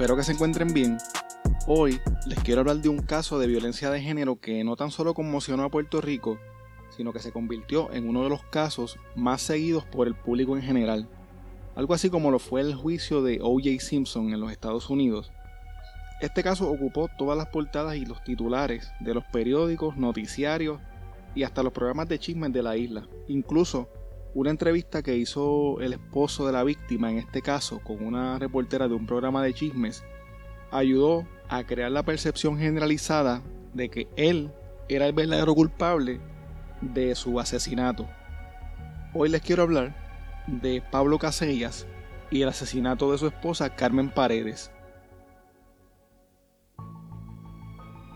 Espero que se encuentren bien. Hoy les quiero hablar de un caso de violencia de género que no tan solo conmocionó a Puerto Rico, sino que se convirtió en uno de los casos más seguidos por el público en general. Algo así como lo fue el juicio de O.J. Simpson en los Estados Unidos. Este caso ocupó todas las portadas y los titulares de los periódicos, noticiarios y hasta los programas de chismes de la isla. Incluso una entrevista que hizo el esposo de la víctima, en este caso, con una reportera de un programa de chismes, ayudó a crear la percepción generalizada de que él era el verdadero culpable de su asesinato. Hoy les quiero hablar de Pablo Casellas y el asesinato de su esposa Carmen Paredes.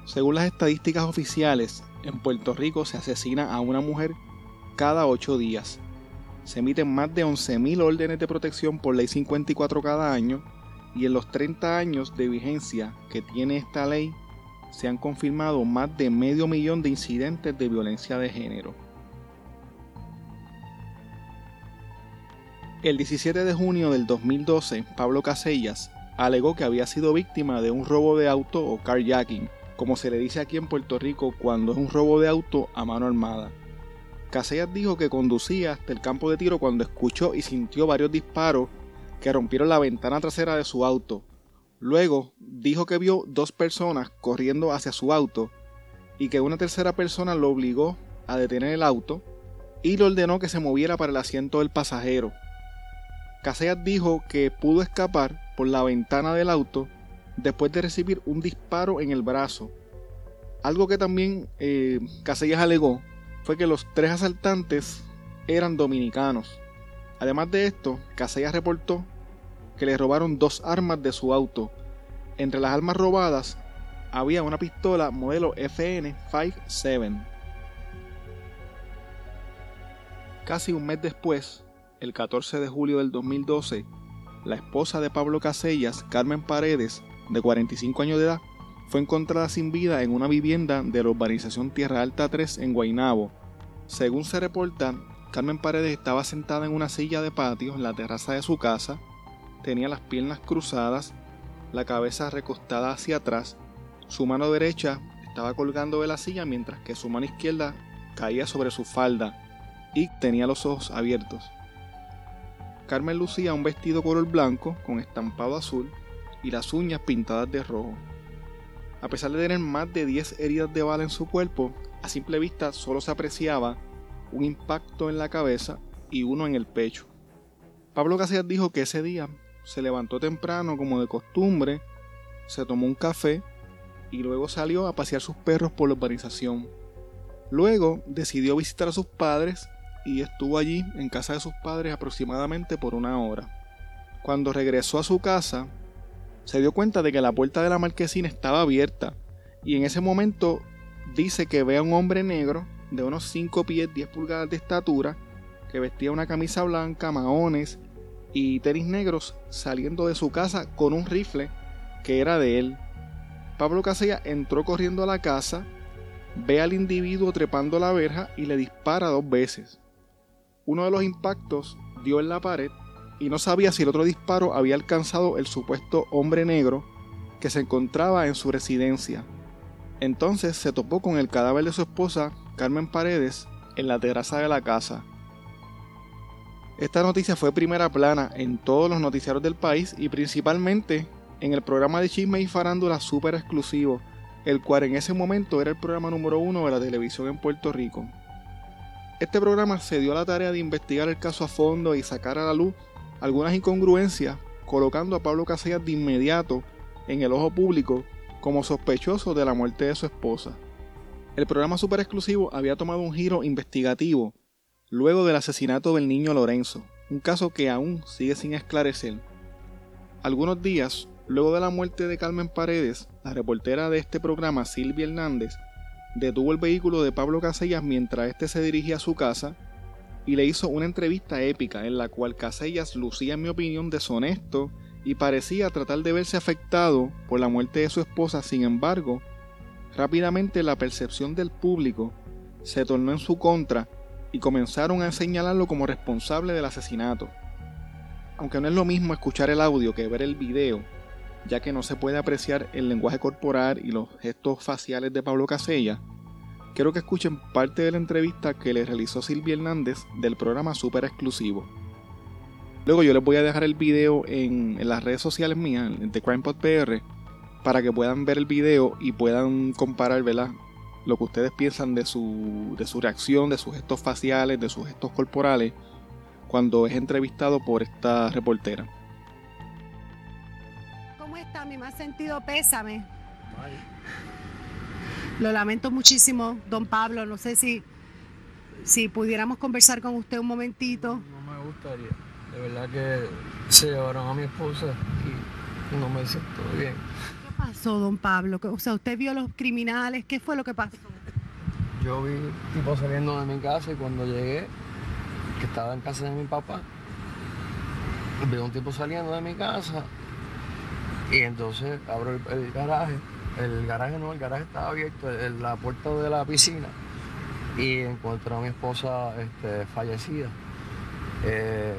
Según las estadísticas oficiales, en Puerto Rico se asesina a una mujer cada ocho días se emiten más de 11.000 órdenes de protección por ley 54 cada año y en los 30 años de vigencia que tiene esta ley se han confirmado más de medio millón de incidentes de violencia de género. El 17 de junio del 2012, Pablo Casellas alegó que había sido víctima de un robo de auto o carjacking, como se le dice aquí en Puerto Rico cuando es un robo de auto a mano armada. Casellas dijo que conducía hasta el campo de tiro cuando escuchó y sintió varios disparos que rompieron la ventana trasera de su auto. Luego dijo que vio dos personas corriendo hacia su auto y que una tercera persona lo obligó a detener el auto y le ordenó que se moviera para el asiento del pasajero. Casellas dijo que pudo escapar por la ventana del auto después de recibir un disparo en el brazo. Algo que también eh, Casellas alegó fue que los tres asaltantes eran dominicanos. Además de esto, Casellas reportó que le robaron dos armas de su auto. Entre las armas robadas había una pistola modelo FN57. Casi un mes después, el 14 de julio del 2012, la esposa de Pablo Casellas, Carmen Paredes, de 45 años de edad, fue encontrada sin vida en una vivienda de la urbanización Tierra Alta 3 en Guaynabo. Según se reporta, Carmen Paredes estaba sentada en una silla de patio en la terraza de su casa, tenía las piernas cruzadas, la cabeza recostada hacia atrás, su mano derecha estaba colgando de la silla mientras que su mano izquierda caía sobre su falda y tenía los ojos abiertos. Carmen lucía un vestido color blanco con estampado azul y las uñas pintadas de rojo. A pesar de tener más de 10 heridas de bala en su cuerpo, a simple vista solo se apreciaba un impacto en la cabeza y uno en el pecho. Pablo Casillas dijo que ese día se levantó temprano como de costumbre, se tomó un café y luego salió a pasear sus perros por la urbanización. Luego decidió visitar a sus padres y estuvo allí en casa de sus padres aproximadamente por una hora. Cuando regresó a su casa, se dio cuenta de que la puerta de la marquesina estaba abierta y en ese momento dice que ve a un hombre negro de unos 5 pies 10 pulgadas de estatura que vestía una camisa blanca, maones y tenis negros saliendo de su casa con un rifle que era de él. Pablo Casella entró corriendo a la casa, ve al individuo trepando la verja y le dispara dos veces. Uno de los impactos dio en la pared y no sabía si el otro disparo había alcanzado el supuesto hombre negro que se encontraba en su residencia. Entonces se topó con el cadáver de su esposa, Carmen Paredes, en la terraza de la casa. Esta noticia fue primera plana en todos los noticiarios del país y principalmente en el programa de chisme y farándula super exclusivo, el cual en ese momento era el programa número uno de la televisión en Puerto Rico. Este programa se dio a la tarea de investigar el caso a fondo y sacar a la luz algunas incongruencias, colocando a Pablo Casellas de inmediato en el ojo público como sospechoso de la muerte de su esposa. El programa super exclusivo había tomado un giro investigativo luego del asesinato del niño Lorenzo, un caso que aún sigue sin esclarecer. Algunos días luego de la muerte de Carmen Paredes, la reportera de este programa, Silvia Hernández, detuvo el vehículo de Pablo Casellas mientras éste se dirigía a su casa y le hizo una entrevista épica en la cual Casellas lucía, en mi opinión, deshonesto y parecía tratar de verse afectado por la muerte de su esposa. Sin embargo, rápidamente la percepción del público se tornó en su contra y comenzaron a señalarlo como responsable del asesinato. Aunque no es lo mismo escuchar el audio que ver el video, ya que no se puede apreciar el lenguaje corporal y los gestos faciales de Pablo Casella, quiero que escuchen parte de la entrevista que le realizó Silvia Hernández del programa Super Exclusivo. Luego yo les voy a dejar el video en, las redes sociales mías, de CrimePod PR, para que puedan ver el video y puedan comparar, ¿verdad? Lo que ustedes piensan de su, de su reacción, de sus gestos faciales, de sus gestos corporales, cuando es entrevistado por esta reportera. ¿Cómo está? Mi más sentido pésame. Lo lamento muchísimo, don Pablo. No sé si, si pudiéramos conversar con usted un momentito. No me gustaría. De verdad que se llevaron a mi esposa y no me siento bien. ¿Qué pasó, don Pablo? O sea, usted vio a los criminales. ¿Qué fue lo que pasó? Yo vi tipo saliendo de mi casa y cuando llegué, que estaba en casa de mi papá, vi un tipo saliendo de mi casa y entonces abro el, garaje. El garaje no, el garaje estaba abierto, la puerta de la piscina y encuentro a mi esposa este, fallecida. Eh,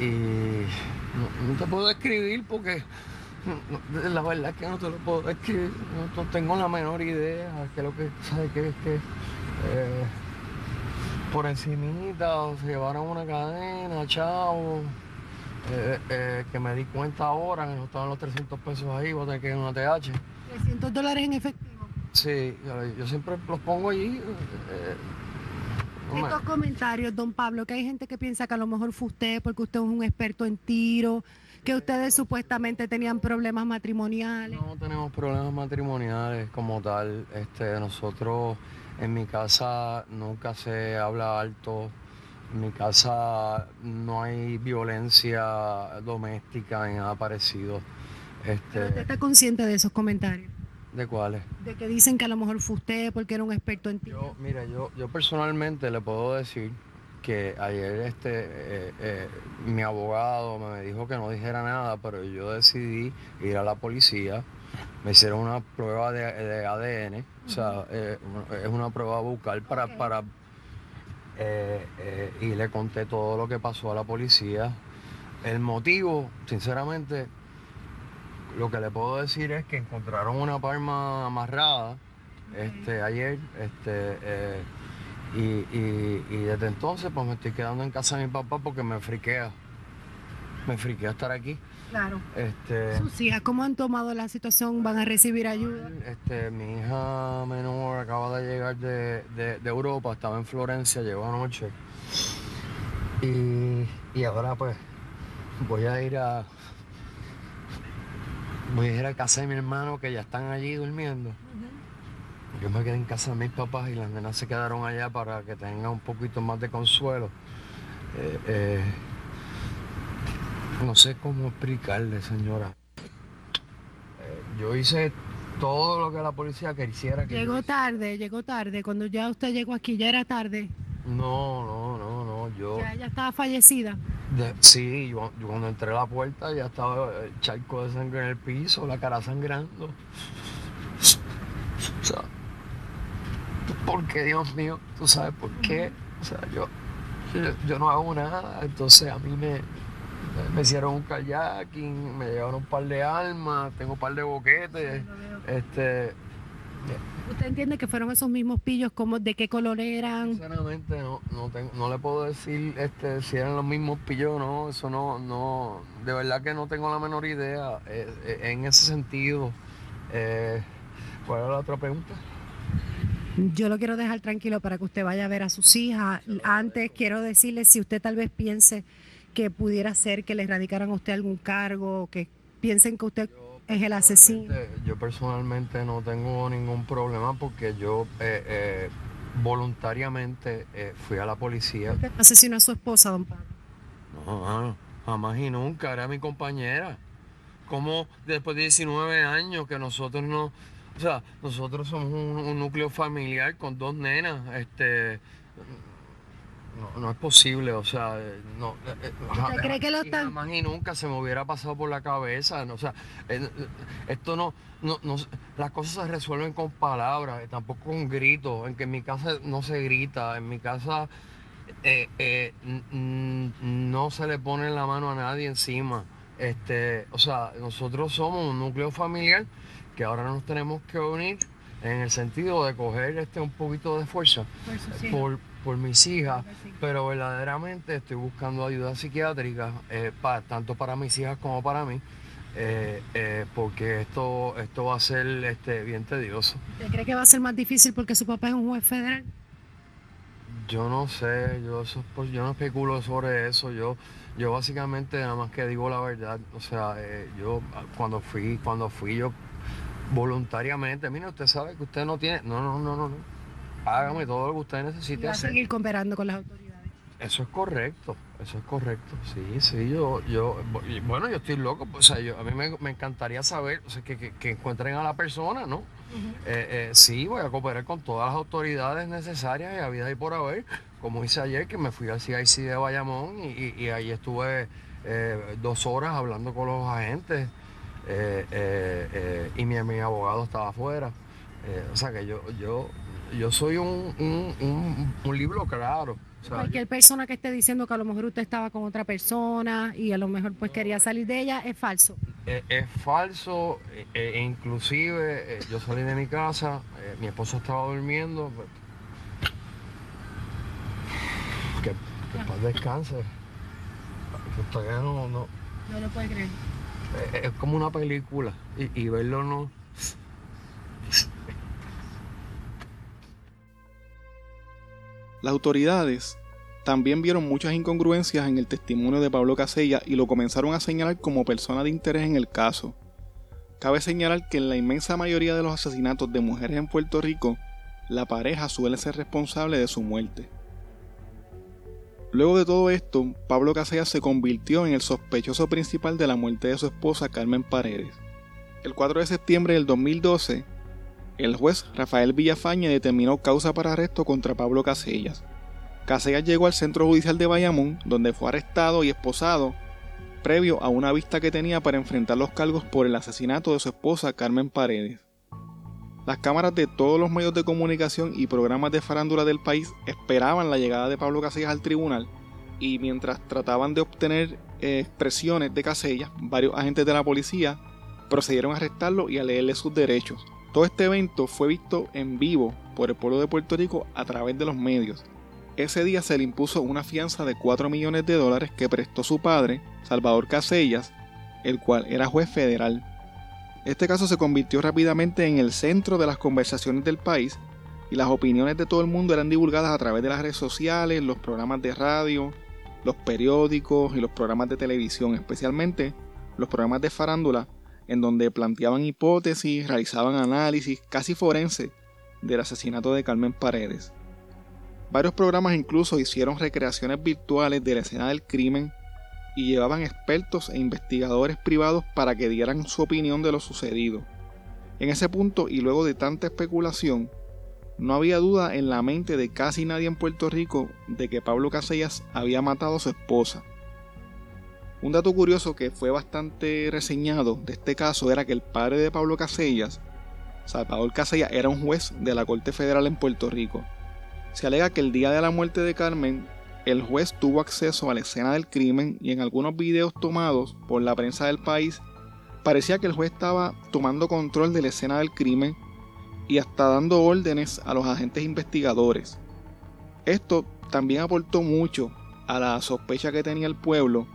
y no, te puedo describir porque la verdad es que no te lo puedo describir. No, tengo la menor idea que lo que sabes es que eh, por encimita se llevaron una cadena, chavo. Eh, que me di cuenta ahora que no estaban los 300 pesos ahí, voy a tener que ir a una TH. ¿300 dólares en efectivo? Sí, yo siempre los pongo allí. Estos comentarios, don Pablo, que hay gente que piensa que a lo mejor fue usted porque usted es un experto en tiro, que ustedes supuestamente tenían problemas matrimoniales. No tenemos problemas matrimoniales como tal. Este, nosotros en mi casa nunca se habla alto. En mi casa no hay violencia doméstica ni nada parecido. Este, ¿Usted está consciente de esos comentarios? ¿De cuáles? De que dicen que a lo mejor fue usted porque era un experto en tiro. Yo, mira, yo, yo personalmente le puedo decir que ayer este eh, eh, mi abogado me dijo que no dijera nada, pero yo decidí ir a la policía. Me hicieron una prueba de, ADN, o sea, eh, es una prueba bucal para, para y le conté todo lo que pasó a la policía. El motivo, sinceramente, lo que le puedo decir es que encontraron una palma amarrada este, ayer, este, eh, y, desde entonces pues me estoy quedando en casa de mi papá porque me friquea. Me friquea estar aquí. Claro. Este, ¿Sus hijas cómo han tomado la situación? ¿Van a recibir ayuda? Este, mi hija menor acaba de llegar de, Europa, estaba en Florencia, llegó anoche. Y, y ahora pues voy a ir a, voy a ir a casa de mi hermano que ya están allí durmiendo. Yo me quedé en casa de mis papás y las nenas se quedaron allá para que tengan un poquito más de consuelo. Eh, eh, no sé cómo explicarle, señora. Eh, yo hice todo lo que la policía quisiera que Llegó tarde, llegó tarde. Cuando ya usted llegó aquí, ya era tarde. No, no, no, no. Yo. Ya ella estaba fallecida. Sí, yo, cuando entré a la puerta ya estaba el charco de sangre en el piso, la cara sangrando. O sea, ¿por qué, Dios mío? ¿Tú sabes por qué? O sea, yo, yo, no hago nada, entonces a mí me, me hicieron un kayaking, me llevaron un par de armas, tengo un par de boquetes, este ¿Usted entiende que fueron esos mismos pillos? como ¿De qué color eran? Sinceramente no, no, le puedo decir este, si eran los mismos pillos o no, eso no, no, de verdad que no tengo la menor idea eh, eh, en ese sentido. Eh, ¿Cuál era la otra pregunta? Yo lo quiero dejar tranquilo para que usted vaya a ver a sus hijas. Antes quiero decirle si usted tal vez piense que pudiera ser que le radicaran a usted algún cargo, que piensen que usted es el asesino. Yo personalmente no tengo ningún problema porque yo eh, eh, voluntariamente eh, fui a la policía. ¿Usted asesinó a su esposa, don Pablo? No, jamás y nunca, era mi compañera. Como después de 19 años que nosotros no, o sea, nosotros somos un, un núcleo familiar con dos nenas, este, no, no es posible, o sea, eh, no. Eh, eh, ¿Usted cree que lo están? Jamás y nunca se me hubiera pasado por la cabeza, o sea, esto no, no, las cosas se resuelven con palabras, tampoco con gritos, en que en mi casa no se grita, en mi casa no se le pone la mano a nadie encima. Este, o sea, nosotros somos un núcleo familiar que ahora nos tenemos que unir en el sentido de coger este un poquito de fuerza por, por, mis hijas, pero verdaderamente estoy buscando ayuda psiquiátrica, eh, tanto para mis hijas como para mí. Eh, eh, porque esto, esto va a ser este, bien tedioso. ¿Usted cree que va a ser más difícil porque su papá es un juez federal? Yo no sé, yo, pues, yo no especulo sobre eso, yo, yo básicamente nada más que digo la verdad, o sea, eh, yo cuando fui, cuando fui yo voluntariamente, mire, usted sabe que usted no tiene, no, no, no, no, no, hágame todo lo que usted necesite va a seguir cooperando con las autoridades. Eso es correcto, eso es correcto. Sí, sí, yo, yo, bueno, yo estoy loco, o sea, yo, a mí me, encantaría saber, o sea, que, encuentren a la persona, ¿no? Eh, eh, sí, voy a cooperar con todas las autoridades necesarias y a vida y por haber, como hice ayer, que me fui al CIC de Bayamón y, ahí estuve eh, dos horas hablando con los agentes y mi, mi, abogado estaba afuera. o sea que yo, yo, yo soy un, un, un libro claro. Cualquier persona que esté diciendo que a lo mejor usted estaba con otra persona y a lo mejor pues quería salir de ella es falso. Eh, es, falso, e inclusive eh, yo salí de mi casa, mi esposo estaba durmiendo. Pues, que, que paz descanse. no, no. No lo puede creer. Es, como una película y, y verlo no. Las autoridades también vieron muchas incongruencias en el testimonio de Pablo Casella y lo comenzaron a señalar como persona de interés en el caso. Cabe señalar que en la inmensa mayoría de los asesinatos de mujeres en Puerto Rico, la pareja suele ser responsable de su muerte. Luego de todo esto, Pablo Casella se convirtió en el sospechoso principal de la muerte de su esposa Carmen Paredes. El 4 de septiembre del 2012, el juez Rafael Villafañe determinó causa para arresto contra Pablo Casellas. Casellas llegó al centro judicial de Bayamón, donde fue arrestado y esposado, previo a una vista que tenía para enfrentar los cargos por el asesinato de su esposa Carmen Paredes. Las cámaras de todos los medios de comunicación y programas de farándula del país esperaban la llegada de Pablo Casellas al tribunal y mientras trataban de obtener eh, expresiones de Casellas, varios agentes de la policía procedieron a arrestarlo y a leerle sus derechos. Todo este evento fue visto en vivo por el pueblo de Puerto Rico a través de los medios. Ese día se le impuso una fianza de 4 millones de dólares que prestó su padre, Salvador Casellas, el cual era juez federal. Este caso se convirtió rápidamente en el centro de las conversaciones del país y las opiniones de todo el mundo eran divulgadas a través de las redes sociales, los programas de radio, los periódicos y los programas de televisión, especialmente los programas de farándula en donde planteaban hipótesis, realizaban análisis casi forense del asesinato de Carmen Paredes. Varios programas incluso hicieron recreaciones virtuales de la escena del crimen y llevaban expertos e investigadores privados para que dieran su opinión de lo sucedido. En ese punto y luego de tanta especulación, no había duda en la mente de casi nadie en Puerto Rico de que Pablo Casellas había matado a su esposa. Un dato curioso que fue bastante reseñado de este caso era que el padre de Pablo Casellas, Salvador Casellas, era un juez de la Corte Federal en Puerto Rico. Se alega que el día de la muerte de Carmen, el juez tuvo acceso a la escena del crimen y en algunos videos tomados por la prensa del país, parecía que el juez estaba tomando control de la escena del crimen y hasta dando órdenes a los agentes investigadores. Esto también aportó mucho a la sospecha que tenía el pueblo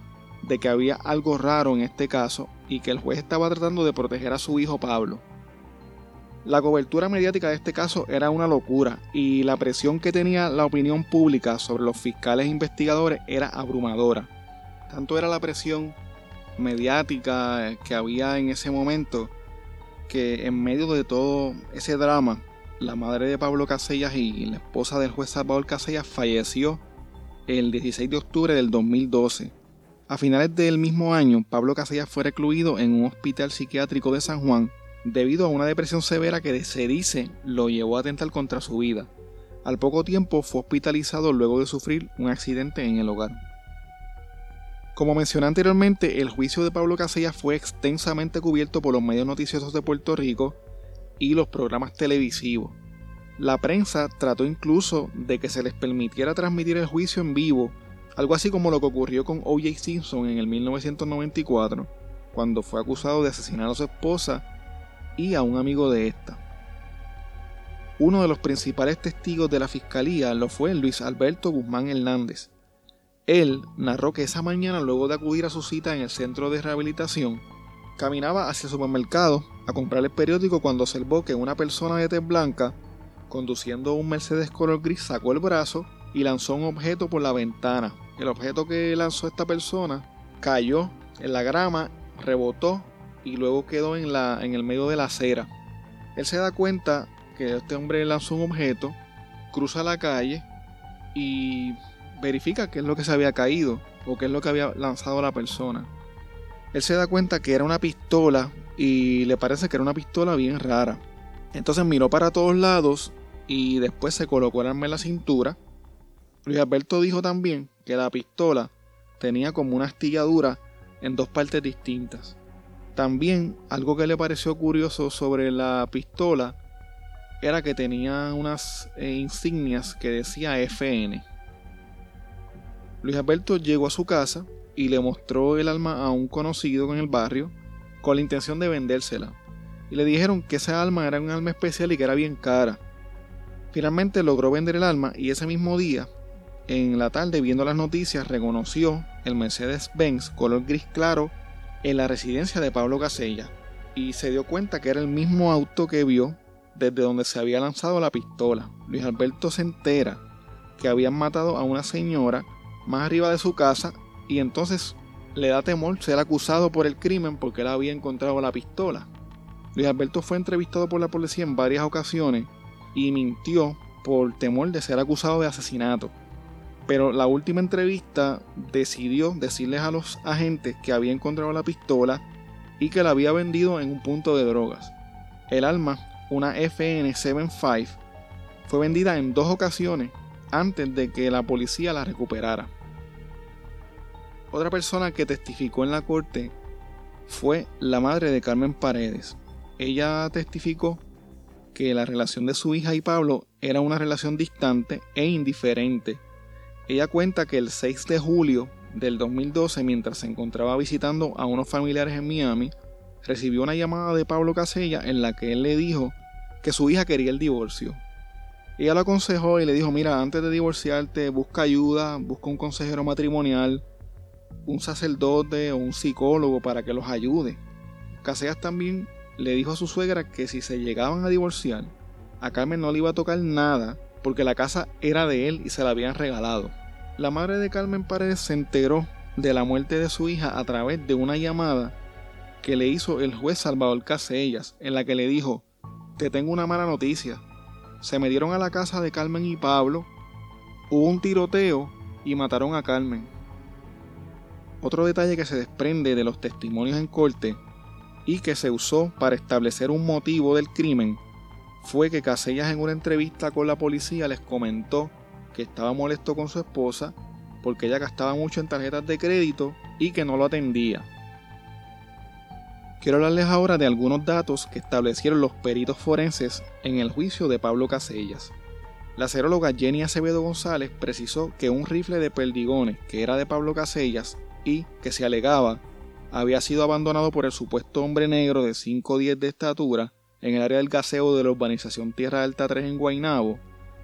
de que había algo raro en este caso y que el juez estaba tratando de proteger a su hijo Pablo. La cobertura mediática de este caso era una locura y la presión que tenía la opinión pública sobre los fiscales investigadores era abrumadora. Tanto era la presión mediática que había en ese momento que en medio de todo ese drama, la madre de Pablo Casellas y la esposa del juez Salvador Casellas falleció el 16 de octubre del 2012 a finales del mismo año, Pablo Casellas fue recluido en un hospital psiquiátrico de San Juan debido a una depresión severa que se dice lo llevó a atentar contra su vida. Al poco tiempo fue hospitalizado luego de sufrir un accidente en el hogar. Como mencioné anteriormente, el juicio de Pablo Casellas fue extensamente cubierto por los medios noticiosos de Puerto Rico y los programas televisivos. La prensa trató incluso de que se les permitiera transmitir el juicio en vivo Algo así como lo que ocurrió con O.J. Simpson en el 1994, cuando fue acusado de asesinar a su esposa y a un amigo de esta. Uno de los principales testigos de la fiscalía lo fue Luis Alberto Guzmán Hernández. Él narró que esa mañana, luego de acudir a su cita en el centro de rehabilitación, caminaba hacia el supermercado a comprar el periódico cuando observó que una persona de tez blanca, conduciendo un Mercedes color gris, sacó el brazo y lanzó un objeto por la ventana. El objeto que lanzó esta persona cayó en la grama, rebotó y luego quedó en, la, en el medio de la acera. Él se da cuenta que este hombre lanzó un objeto, cruza la calle y verifica qué es lo que se había caído o qué es lo que había lanzado la persona. Él se da cuenta que era una pistola y le parece que era una pistola bien rara. Entonces miró para todos lados y después se colocó el arma en la cintura. Luis Alberto dijo también que la pistola tenía como una astilladura en dos partes distintas. También algo que le pareció curioso sobre la pistola era que tenía unas eh, insignias que decía FN. Luis Alberto llegó a su casa y le mostró el arma a un conocido en el barrio con la intención de vendérsela. Y le dijeron que esa arma era un arma especial y que era bien cara. Finalmente logró vender el arma y ese mismo día, en la tarde viendo las noticias, reconoció el Mercedes-Benz color gris claro en la residencia de Pablo Casella y se dio cuenta que era el mismo auto que vio desde donde se había lanzado la pistola. Luis Alberto se entera que habían matado a una señora más arriba de su casa y entonces le da temor ser acusado por el crimen porque él había encontrado la pistola. Luis Alberto fue entrevistado por la policía en varias ocasiones y mintió por temor de ser acusado de asesinato. Pero la última entrevista decidió decirles a los agentes que había encontrado la pistola y que la había vendido en un punto de drogas. El arma una FN-75, fue vendida en dos ocasiones antes de que la policía la recuperara. Otra persona que testificó en la corte fue la madre de Carmen Paredes. Ella testificó que la relación de su hija y Pablo era una relación distante e indiferente. Ella cuenta que el 6 de julio del 2012, mientras se encontraba visitando a unos familiares en Miami, recibió una llamada de Pablo Casella en la que él le dijo que su hija quería el divorcio. Ella lo aconsejó y le dijo, mira, antes de divorciarte, busca ayuda, busca un consejero matrimonial, un sacerdote o un psicólogo para que los ayude. Casellas también le dijo a su suegra que si se llegaban a divorciar, a Carmen no le iba a tocar nada porque la casa era de él y se la habían regalado. La madre de Carmen Paredes se enteró de la muerte de su hija a través de una llamada que le hizo el juez Salvador Casellas, en la que le dijo, te tengo una mala noticia. Se metieron a la casa de Carmen y Pablo, hubo un tiroteo y mataron a Carmen. Otro detalle que se desprende de los testimonios en corte y que se usó para establecer un motivo del crimen fue que Casellas en una entrevista con la policía les comentó que estaba molesto con su esposa porque ella gastaba mucho en tarjetas de crédito y que no lo atendía. Quiero hablarles ahora de algunos datos que establecieron los peritos forenses en el juicio de Pablo Casellas. La seróloga Jenny Acevedo González precisó que un rifle de perdigones que era de Pablo Casellas y que se alegaba había sido abandonado por el supuesto hombre negro de 5'10 de estatura en el área del gaseo de la urbanización Tierra Alta 3 en Guaynabo,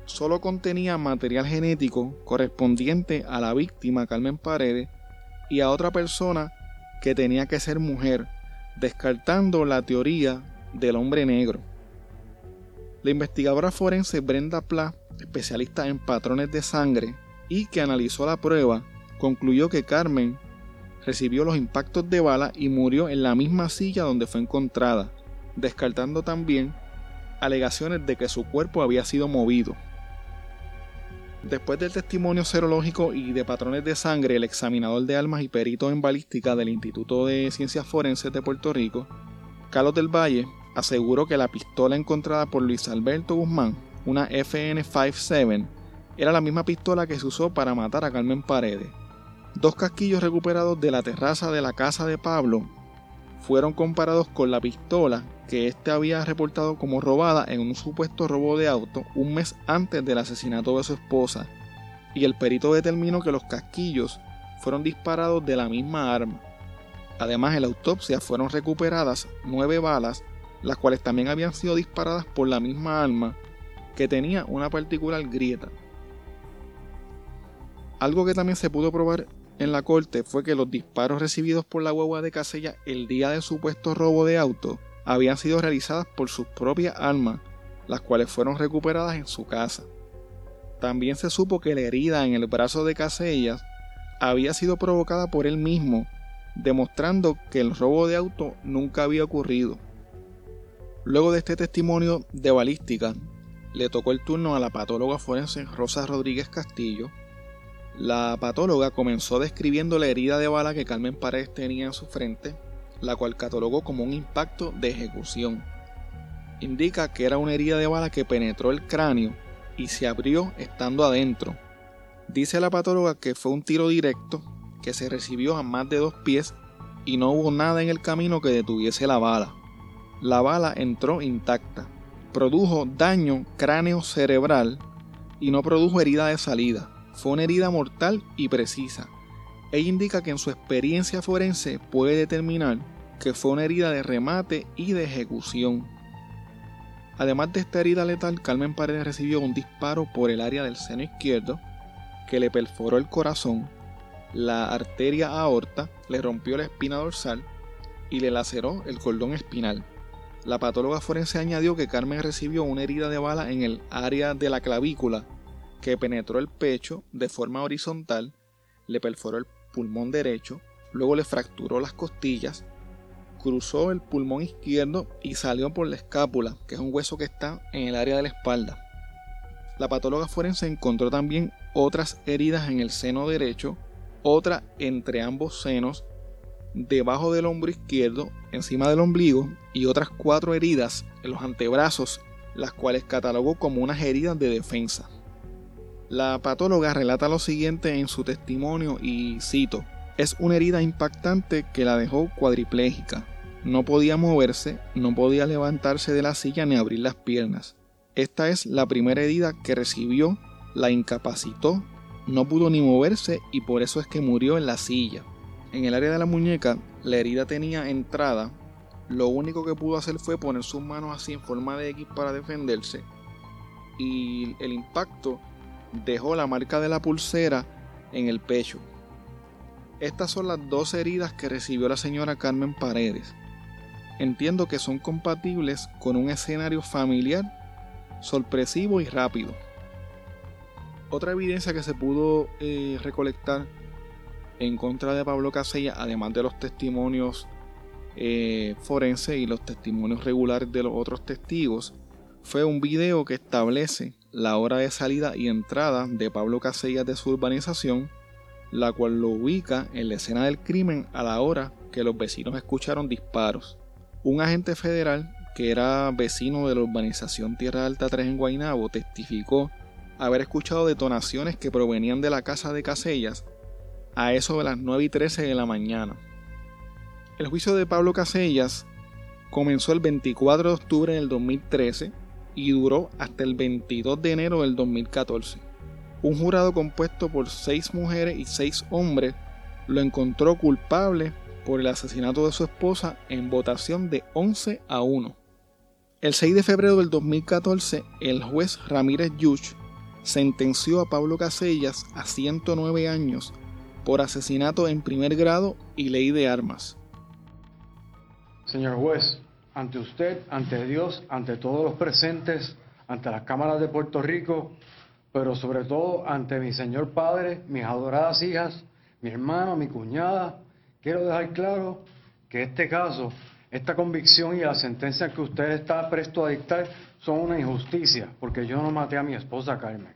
solo contenía material genético correspondiente a la víctima Carmen Paredes y a otra persona que tenía que ser mujer descartando la teoría del hombre negro. La investigadora forense Brenda Pla, especialista en patrones de sangre y que analizó la prueba, concluyó que Carmen recibió los impactos de bala y murió en la misma silla donde fue encontrada, descartando también alegaciones de que su cuerpo había sido movido. Después del testimonio serológico y de patrones de sangre, el examinador de armas y perito en balística del Instituto de Ciencias Forenses de Puerto Rico, Carlos del Valle, aseguró que la pistola encontrada por Luis Alberto Guzmán, una FN-57, era la misma pistola que se usó para matar a Carmen Paredes. Dos casquillos recuperados de la terraza de la casa de Pablo fueron comparados con la pistola que éste había reportado como robada en un supuesto robo de auto un mes antes del asesinato de su esposa. y el perito determinó que los casquillos fueron disparados de la misma arma. Además, en la autopsia fueron recuperadas nueve balas, las cuales también habían sido disparadas por la misma arma, que tenía una particular grieta. Algo que también se pudo probar en la corte fue que los disparos recibidos por la guagua de Casella el día del supuesto robo de auto habían sido realizadas por sus propias armas, las cuales fueron recuperadas en su casa. También se supo que la herida en el brazo de Casellas había sido provocada por él mismo, demostrando que el robo de auto nunca había ocurrido. Luego de este testimonio de balística, le tocó el turno a la patóloga forense Rosa Rodríguez Castillo. La patóloga comenzó describiendo la herida de bala que Carmen Paredes tenía en su frente, la cual catalogó como un impacto de ejecución. Indica que era una herida de bala que penetró el cráneo y se abrió estando adentro. Dice la patóloga que fue un tiro directo que se recibió a más de dos pies y no hubo nada en el camino que detuviese la bala. La bala entró intacta, produjo daño cráneo cerebral y no produjo herida de salida. Fue una herida mortal y precisa. Ella indica que en su experiencia forense puede determinar que fue una herida de remate y de ejecución. Además de esta herida letal, Carmen Paredes recibió un disparo por el área del seno izquierdo que le perforó el corazón, la arteria aorta, le rompió la espina dorsal y le laceró el cordón espinal. La patóloga forense añadió que Carmen recibió una herida de bala en el área de la clavícula que penetró el pecho de forma horizontal, le perforó el pulmón derecho, luego le fracturó las costillas cruzó el pulmón izquierdo y salió por la escápula, que es un hueso que está en el área de la espalda. La patóloga forense encontró también otras heridas en el seno derecho, otra entre ambos senos, debajo del hombro izquierdo, encima del ombligo, y otras cuatro heridas en los antebrazos, las cuales catalogó como unas heridas de defensa. La patóloga relata lo siguiente en su testimonio y cito, es una herida impactante que la dejó cuadriplégica. No podía moverse, no podía levantarse de la silla ni abrir las piernas. Esta es la primera herida que recibió, la incapacitó, no pudo ni moverse y por eso es que murió en la silla. En el área de la muñeca, la herida tenía entrada. Lo único que pudo hacer fue poner sus manos así en forma de X para defenderse. Y el impacto dejó la marca de la pulsera en el pecho. Estas son las dos heridas que recibió la señora Carmen Paredes. Entiendo que son compatibles con un escenario familiar, sorpresivo y rápido. Otra evidencia que se pudo eh, recolectar en contra de Pablo Casella, además de los testimonios eh, forenses y los testimonios regulares de los otros testigos, fue un video que establece la hora de salida y entrada de Pablo Casella de su urbanización la cual lo ubica en la escena del crimen a la hora que los vecinos escucharon disparos. Un agente federal que era vecino de la urbanización Tierra Alta 3 en Guaynabo testificó haber escuchado detonaciones que provenían de la casa de Casellas a eso de las 9 y 13 de la mañana. El juicio de Pablo Casellas comenzó el 24 de octubre del 2013 y duró hasta el 22 de enero del 2014. Un jurado compuesto por seis mujeres y seis hombres lo encontró culpable por el asesinato de su esposa en votación de 11 a 1. El 6 de febrero del 2014, el juez Ramírez Yuch sentenció a Pablo Casellas a 109 años por asesinato en primer grado y ley de armas. Señor juez, ante usted, ante Dios, ante todos los presentes, ante las cámaras de Puerto Rico, pero sobre todo ante mi Señor Padre, mis adoradas hijas, mi hermano, mi cuñada, quiero dejar claro que este caso, esta convicción y la sentencia que usted está presto a dictar son una injusticia, porque yo no maté a mi esposa Carmen.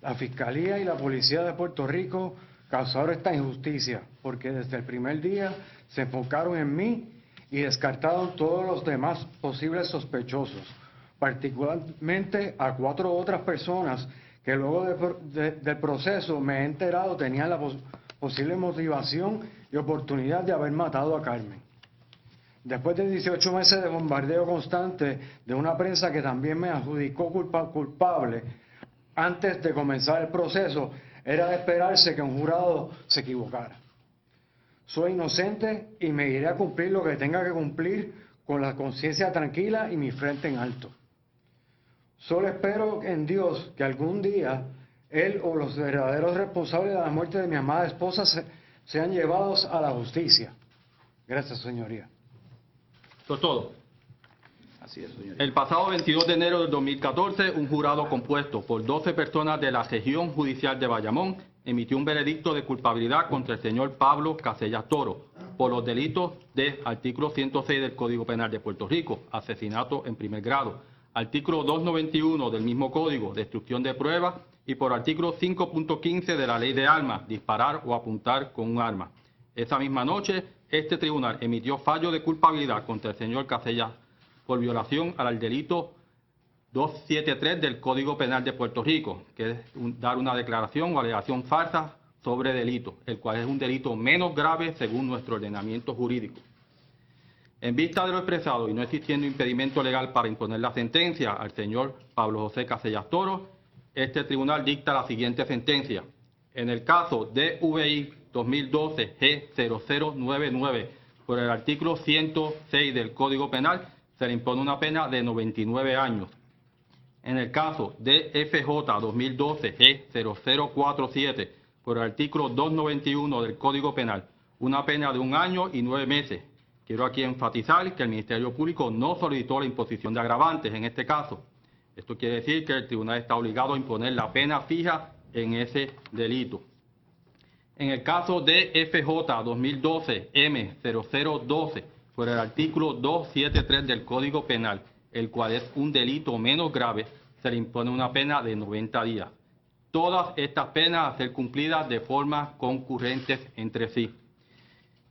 La Fiscalía y la Policía de Puerto Rico causaron esta injusticia, porque desde el primer día se enfocaron en mí y descartaron todos los demás posibles sospechosos, particularmente a cuatro otras personas que luego del proceso me he enterado tenía la posible motivación y oportunidad de haber matado a Carmen. Después de 18 meses de bombardeo constante de una prensa que también me adjudicó culpable, antes de comenzar el proceso, era de esperarse que un jurado se equivocara. Soy inocente y me iré a cumplir lo que tenga que cumplir con la conciencia tranquila y mi frente en alto. Solo espero en Dios que algún día Él o los verdaderos responsables de la muerte de mi amada esposa sean llevados a la justicia. Gracias, señoría. Eso es todo. El pasado 22 de enero del 2014, un jurado compuesto por 12 personas de la región judicial de Bayamón emitió un veredicto de culpabilidad contra el señor Pablo Casellas Toro por los delitos de artículo 106 del Código Penal de Puerto Rico, asesinato en primer grado, artículo 291 del mismo código, destrucción de pruebas, y por artículo 5.15 de la ley de armas, disparar o apuntar con un arma. Esa misma noche, este tribunal emitió fallo de culpabilidad contra el señor Casellas por violación al delito 273 del Código Penal de Puerto Rico, que es dar una declaración o alegación falsa sobre delito, el cual es un delito menos grave según nuestro ordenamiento jurídico. En vista de lo expresado y no existiendo impedimento legal para imponer la sentencia al señor Pablo José Casellas Toro, este tribunal dicta la siguiente sentencia. En el caso de VI 2012 G0099 por el artículo 106 del Código Penal, se le impone una pena de 99 años. En el caso de FJ 2012 G0047 por el artículo 291 del Código Penal, una pena de un año y nueve meses. Quiero aquí enfatizar que el Ministerio Público no solicitó la imposición de agravantes en este caso. Esto quiere decir que el tribunal está obligado a imponer la pena fija en ese delito. En el caso de FJ 2012 M0012 por el artículo 273 del Código Penal, el cual es un delito menos grave, se le impone una pena de 90 días. Todas estas penas a ser cumplidas de forma concurrentes entre sí.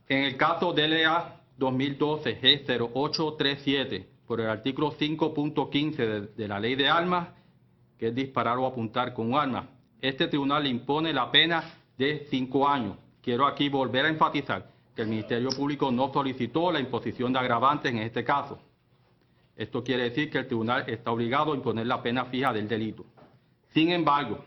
En el caso de LEA 2012 G0837, por el artículo 5.15 de, de, la ley de armas, que es disparar o apuntar con un arma, este tribunal le impone la pena de cinco años. Quiero aquí volver a enfatizar que el Ministerio Público no solicitó la imposición de agravantes en este caso. Esto quiere decir que el tribunal está obligado a imponer la pena fija del delito. Sin embargo,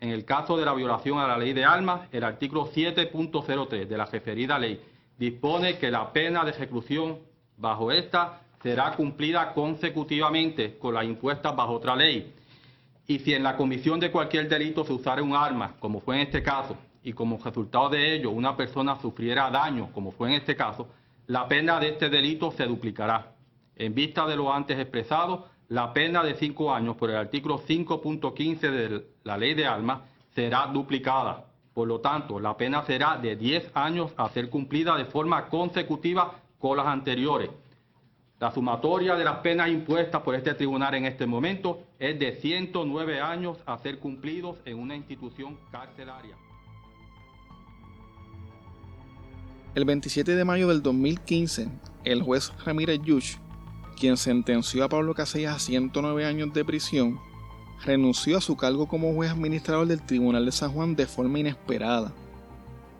en el caso de la violación a la ley de armas, el artículo 7.03 de la referida ley dispone que la pena de reclusión bajo esta será cumplida consecutivamente con las impuestas bajo otra ley. Y si en la comisión de cualquier delito se usara un arma, como fue en este caso, y como resultado de ello una persona sufriera daño, como fue en este caso, la pena de este delito se duplicará. En vista de lo antes expresado, la pena de cinco años por el artículo 5.15 de la ley de armas será duplicada. Por lo tanto, la pena será de 10 años a ser cumplida de forma consecutiva con las anteriores. La sumatoria de las penas impuestas por este tribunal en este momento es de 109 años a ser cumplidos en una institución carcelaria. El 27 de mayo del 2015, el juez Ramírez Yuch, quien sentenció a Pablo Casellas a 109 años de prisión, renunció a su cargo como juez administrador del Tribunal de San Juan de forma inesperada.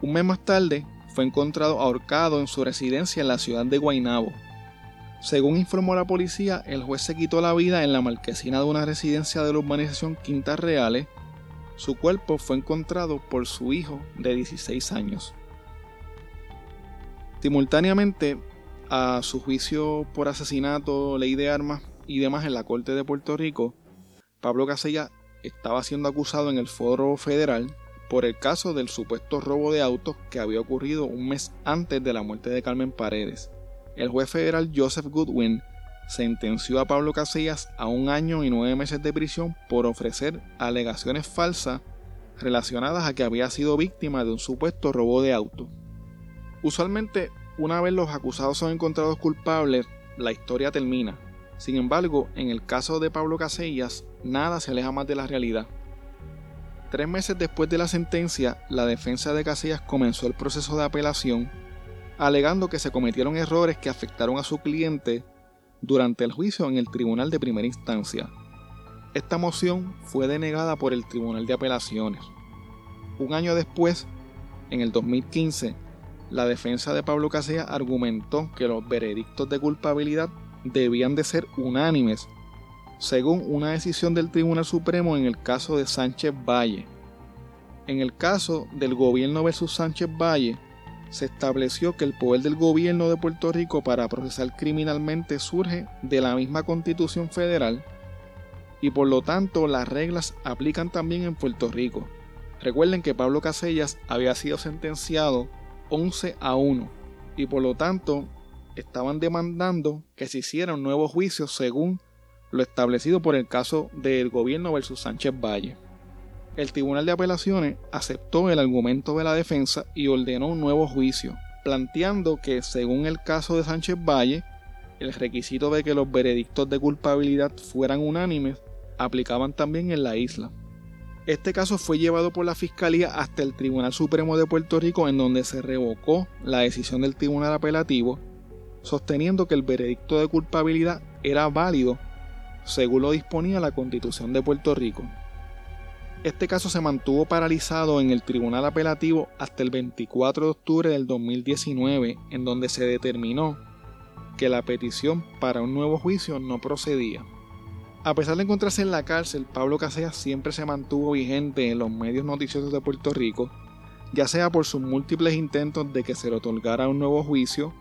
Un mes más tarde, fue encontrado ahorcado en su residencia en la ciudad de Guaynabo. Según informó la policía, el juez se quitó la vida en la marquesina de una residencia de la urbanización Quintas Reales. Su cuerpo fue encontrado por su hijo de 16 años. Simultáneamente a su juicio por asesinato, ley de armas y demás en la Corte de Puerto Rico, Pablo Casella estaba siendo acusado en el foro federal por el caso del supuesto robo de autos que había ocurrido un mes antes de la muerte de Carmen Paredes. El juez federal Joseph Goodwin sentenció a Pablo Casellas a un año y nueve meses de prisión por ofrecer alegaciones falsas relacionadas a que había sido víctima de un supuesto robo de auto. Usualmente, una vez los acusados son encontrados culpables, la historia termina. Sin embargo, en el caso de Pablo Casellas, nada se aleja más de la realidad. Tres meses después de la sentencia, la defensa de Casellas comenzó el proceso de apelación, alegando que se cometieron errores que afectaron a su cliente durante el juicio en el tribunal de primera instancia. Esta moción fue denegada por el Tribunal de Apelaciones. Un año después, en el 2015, la defensa de Pablo Casella argumentó que los veredictos de culpabilidad debían de ser unánimes, según una decisión del Tribunal Supremo en el caso de Sánchez Valle. En el caso del gobierno versus Sánchez Valle, se estableció que el poder del gobierno de Puerto Rico para procesar criminalmente surge de la misma constitución federal y por lo tanto las reglas aplican también en Puerto Rico. Recuerden que Pablo Casellas había sido sentenciado 11 a 1 y por lo tanto estaban demandando que se hiciera un nuevo juicio según lo establecido por el caso del gobierno versus Sánchez Valle. El Tribunal de Apelaciones aceptó el argumento de la defensa y ordenó un nuevo juicio, planteando que según el caso de Sánchez Valle, el requisito de que los veredictos de culpabilidad fueran unánimes aplicaban también en la isla. Este caso fue llevado por la Fiscalía hasta el Tribunal Supremo de Puerto Rico en donde se revocó la decisión del Tribunal Apelativo, sosteniendo que el veredicto de culpabilidad era válido según lo disponía la Constitución de Puerto Rico. Este caso se mantuvo paralizado en el Tribunal Apelativo hasta el 24 de octubre del 2019, en donde se determinó que la petición para un nuevo juicio no procedía. A pesar de encontrarse en la cárcel, Pablo Casellas siempre se mantuvo vigente en los medios noticiosos de Puerto Rico, ya sea por sus múltiples intentos de que se le otorgara un nuevo juicio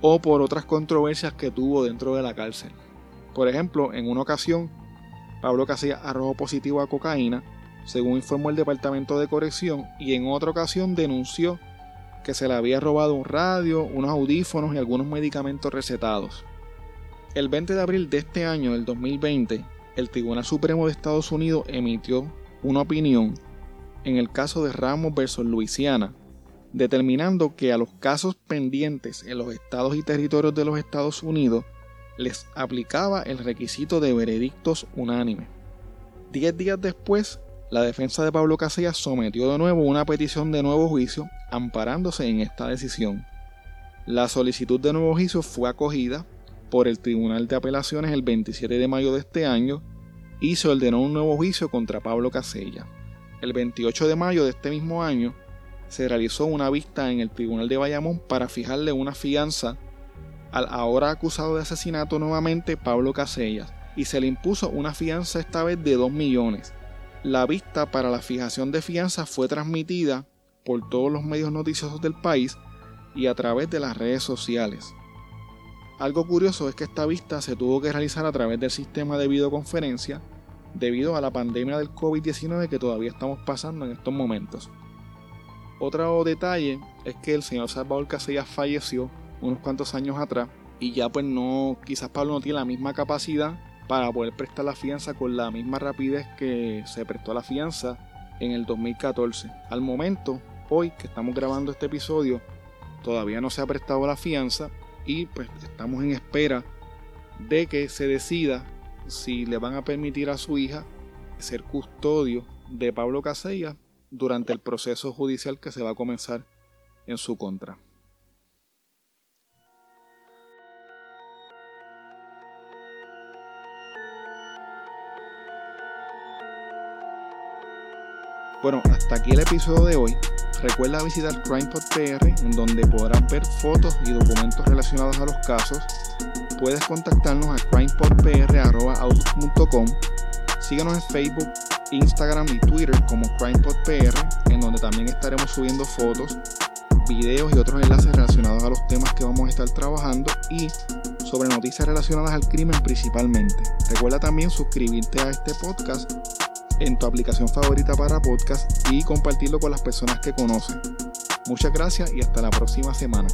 o por otras controversias que tuvo dentro de la cárcel. Por ejemplo, en una ocasión, Pablo Casellas arrojó positivo a cocaína según informó el Departamento de Corrección, y en otra ocasión denunció que se le había robado un radio, unos audífonos y algunos medicamentos recetados. El 20 de abril de este año, del 2020, el Tribunal Supremo de Estados Unidos emitió una opinión en el caso de Ramos versus Luisiana, determinando que a los casos pendientes en los estados y territorios de los Estados Unidos les aplicaba el requisito de veredictos unánimes. Diez días después, la defensa de Pablo Casellas sometió de nuevo una petición de nuevo juicio amparándose en esta decisión. La solicitud de nuevo juicio fue acogida por el Tribunal de Apelaciones el 27 de mayo de este año y se ordenó un nuevo juicio contra Pablo Casella. El 28 de mayo de este mismo año se realizó una vista en el Tribunal de Bayamón para fijarle una fianza al ahora acusado de asesinato nuevamente Pablo Casellas y se le impuso una fianza esta vez de 2 millones la vista para la fijación de fianza fue transmitida por todos los medios noticiosos del país y a través de las redes sociales. Algo curioso es que esta vista se tuvo que realizar a través del sistema de videoconferencia debido a la pandemia del COVID-19 que todavía estamos pasando en estos momentos. Otro detalle es que el señor Salvador Casellas falleció unos cuantos años atrás y ya pues no, quizás Pablo no tiene la misma capacidad para poder prestar la fianza con la misma rapidez que se prestó la fianza en el 2014. Al momento, hoy que estamos grabando este episodio, todavía no se ha prestado la fianza y pues estamos en espera de que se decida si le van a permitir a su hija ser custodio de Pablo Casella durante el proceso judicial que se va a comenzar en su contra. Bueno, hasta aquí el episodio de hoy. Recuerda visitar CrimePod PR, en donde podrás ver fotos y documentos relacionados a los casos. Puedes contactarnos a crimepodpr.com. Síguenos en Facebook, Instagram y Twitter como CrimePodPR, en donde también estaremos subiendo fotos, videos y otros enlaces relacionados a los temas que vamos a estar trabajando y sobre noticias relacionadas al crimen principalmente. Recuerda también suscribirte a este podcast en tu aplicación favorita para podcast y compartirlo con las personas que conocen. Muchas gracias y hasta la próxima semana.